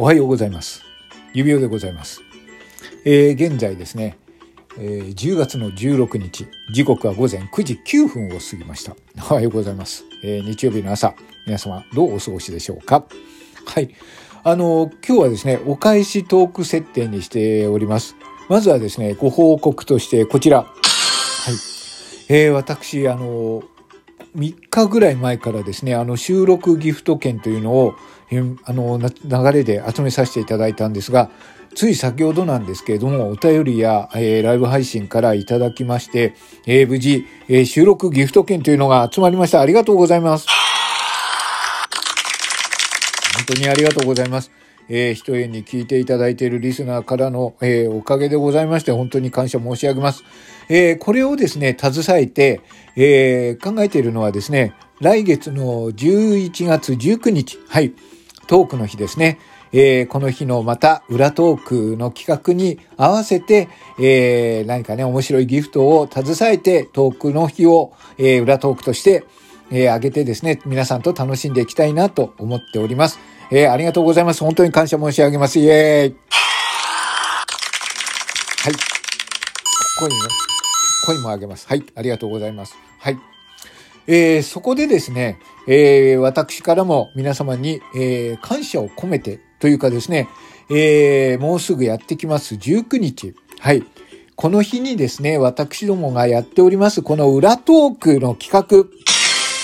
おはようございます。指輪でございます。えー、現在ですね、えー、10月の16日、時刻は午前9時9分を過ぎました。おはようございます。えー、日曜日の朝、皆様どうお過ごしでしょうか？はい。あの、今日はですね、お返しトーク設定にしております。まずはですね、ご報告としてこちら。はい。えー、私、あの、3日ぐらい前からですね、あの収録ギフト券というのを、あの、流れで集めさせていただいたんですが、つい先ほどなんですけれども、お便りや、えー、ライブ配信からいただきまして、えー、無事、えー、収録ギフト券というのが集まりました。ありがとうございます。本当にありがとうございます。えー、一重に聞いていただいているリスナーからの、えー、おかげでございまして、本当に感謝申し上げます。えー、これをですね、携えて、えー、考えているのはですね、来月の11月19日、はい、トークの日ですね。えー、この日のまた裏トークの企画に合わせて、えー、何かね、面白いギフトを携えてトークの日を、えー、裏トークとして、えー、上げてですね、皆さんと楽しんでいきたいなと思っております。えー、ありがとうございます。本当に感謝申し上げます。イエーイ。はい。声ね、声もあげます。はい。ありがとうございます。はい。えー、そこでですね、えー、私からも皆様に、えー、感謝を込めてというかですね、えー、もうすぐやってきます19日。はい。この日にですね、私どもがやっております、この裏トークの企画。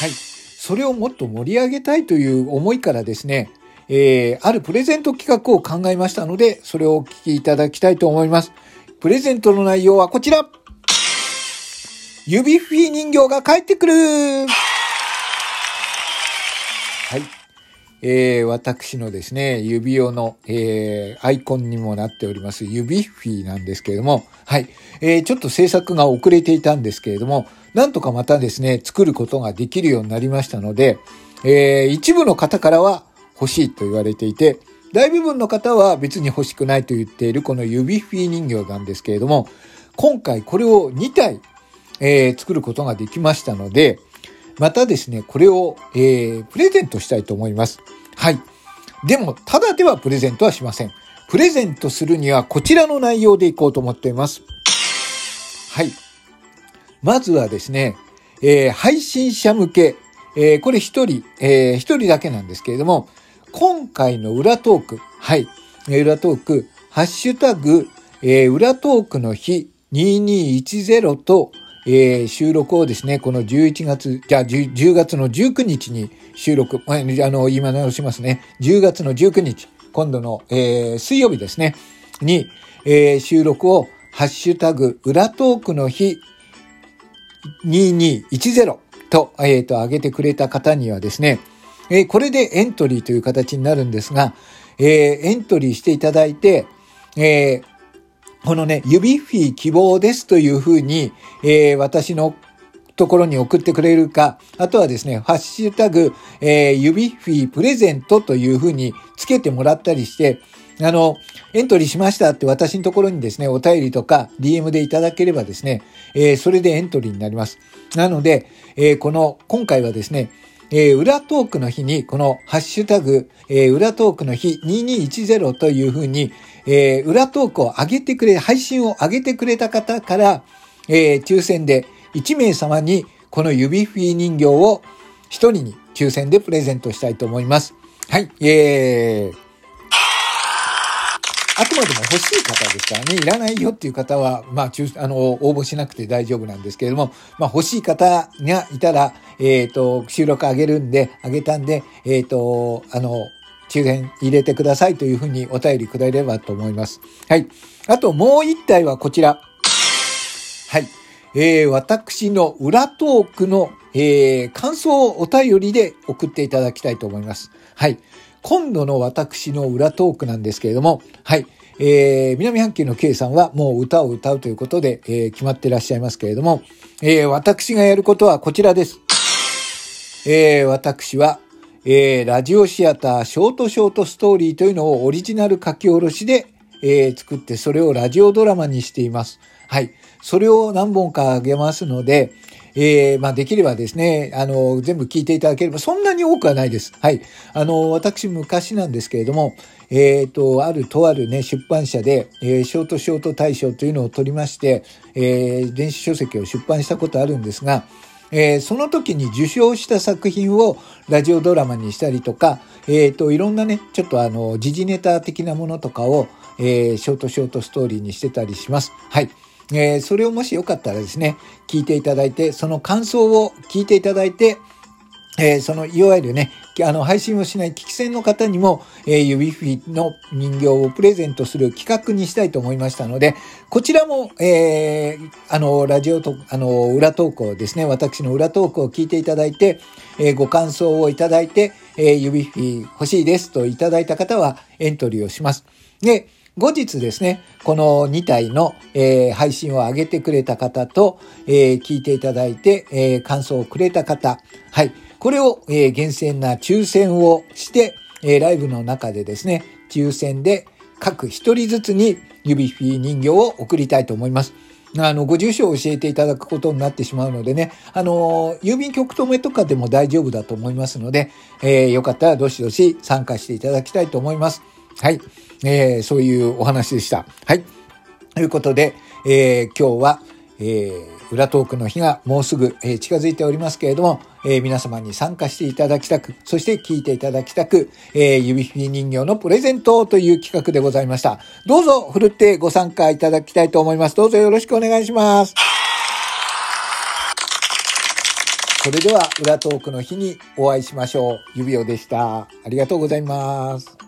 はい。それをもっと盛り上げたいという思いからですね、えー、あるプレゼント企画を考えましたので、それをお聞きいただきたいと思います。プレゼントの内容はこちら指フィー人形が帰ってくるはい。えー、私のですね、指輪の、えー、アイコンにもなっております、指フィーなんですけれども、はい。えー、ちょっと制作が遅れていたんですけれども、なんとかまたですね、作ることができるようになりましたので、えー、一部の方からは、欲しいと言われていて、大部分の方は別に欲しくないと言っているこの指フィー人形なんですけれども、今回これを2体、えー、作ることができましたので、またですね、これを、えー、プレゼントしたいと思います。はい。でも、ただではプレゼントはしません。プレゼントするにはこちらの内容でいこうと思っています。はい。まずはですね、えー、配信者向け、えー、これ一人、えー、一人だけなんですけれども、今回の裏トーク、はい、裏トーク、ハッシュタグ、えー、裏トークの日2210と、えー、収録をですね、この11月、じゃあ 10, 10月の19日に収録、あの、今直しますね。10月の19日、今度の、えー、水曜日ですね、に、えー、収録を、ハッシュタグ、裏トークの日2210と、えっ、と、上げてくれた方にはですね、えー、これでエントリーという形になるんですが、えー、エントリーしていただいて、えー、このね、指フィー希望ですというふうに、えー、私のところに送ってくれるか、あとはですね、ハッシュタグ、えー、指フィープレゼントというふうにつけてもらったりして、あの、エントリーしましたって私のところにですね、お便りとか DM でいただければですね、えー、それでエントリーになります。なので、えー、この、今回はですね、えー、裏トークの日に、このハッシュタグ、えー、裏トークの日2210というふうに、えー、裏トークを上げてくれ、配信を上げてくれた方から、えー、抽選で1名様にこの指フィー人形を1人に抽選でプレゼントしたいと思います。はい、えー、あくまでも欲しい方ですからね、いらないよっていう方は、まあ、あの、応募しなくて大丈夫なんですけれども、まあ、欲しい方がいたら、えっ、ー、と、収録あげるんで、あげたんで、えっ、ー、と、あの、抽選入れてくださいというふうにお便りくれればと思います。はい。あともう一体はこちら。はい。えー、私の裏トークの、えー、感想をお便りで送っていただきたいと思います。はい。今度の私の裏トークなんですけれども、はい。えー、南半球の K さんはもう歌を歌うということで、えー、決まってらっしゃいますけれども、えー、私がやることはこちらです。えー、私は、えー、ラジオシアターショートショートストーリーというのをオリジナル書き下ろしで、えー、作ってそれをラジオドラマにしています。はい。それを何本かあげますので、えー、まあ、できればですね、あの、全部聞いていただければ、そんなに多くはないです。はい。あの、私、昔なんですけれども、えっ、ー、と、あるとあるね、出版社で、えー、ショートショート大賞というのを取りまして、え、電子書籍を出版したことあるんですが、えー、その時に受賞した作品をラジオドラマにしたりとか、えっ、ー、と、いろんなね、ちょっとあの、時事ネタ的なものとかを、えー、ショートショートストーリーにしてたりします。はい。えー、それをもしよかったらですね、聞いていただいて、その感想を聞いていただいて、えー、その、いわゆるね、あの、配信をしない聞き戦の方にも、えー、指フィの人形をプレゼントする企画にしたいと思いましたので、こちらも、えー、あの、ラジオと、あの、裏投稿ですね、私の裏投稿を聞いていただいて、えー、ご感想をいただいて、えー、指フィ欲しいですといただいた方はエントリーをします。で、後日ですね、この2体の、えー、配信を上げてくれた方と、えー、聞いていただいて、えー、感想をくれた方、はい。これを、えー、厳選な抽選をして、えー、ライブの中でですね、抽選で各一人ずつに指フィー人形を送りたいと思います。あの、ご住所を教えていただくことになってしまうのでね、あの、郵便局止めとかでも大丈夫だと思いますので、えー、よかったらどしどし参加していただきたいと思います。はい。えー、そういうお話でした。はい。ということで、えー、今日は、えー、裏トークの日がもうすぐ、えー、近づいておりますけれども、えー、皆様に参加していただきたく、そして聞いていただきたく、えー、指ひび人形のプレゼントという企画でございました。どうぞ、ふるってご参加いただきたいと思います。どうぞよろしくお願いします。それでは、裏トークの日にお会いしましょう。指輪でした。ありがとうございます。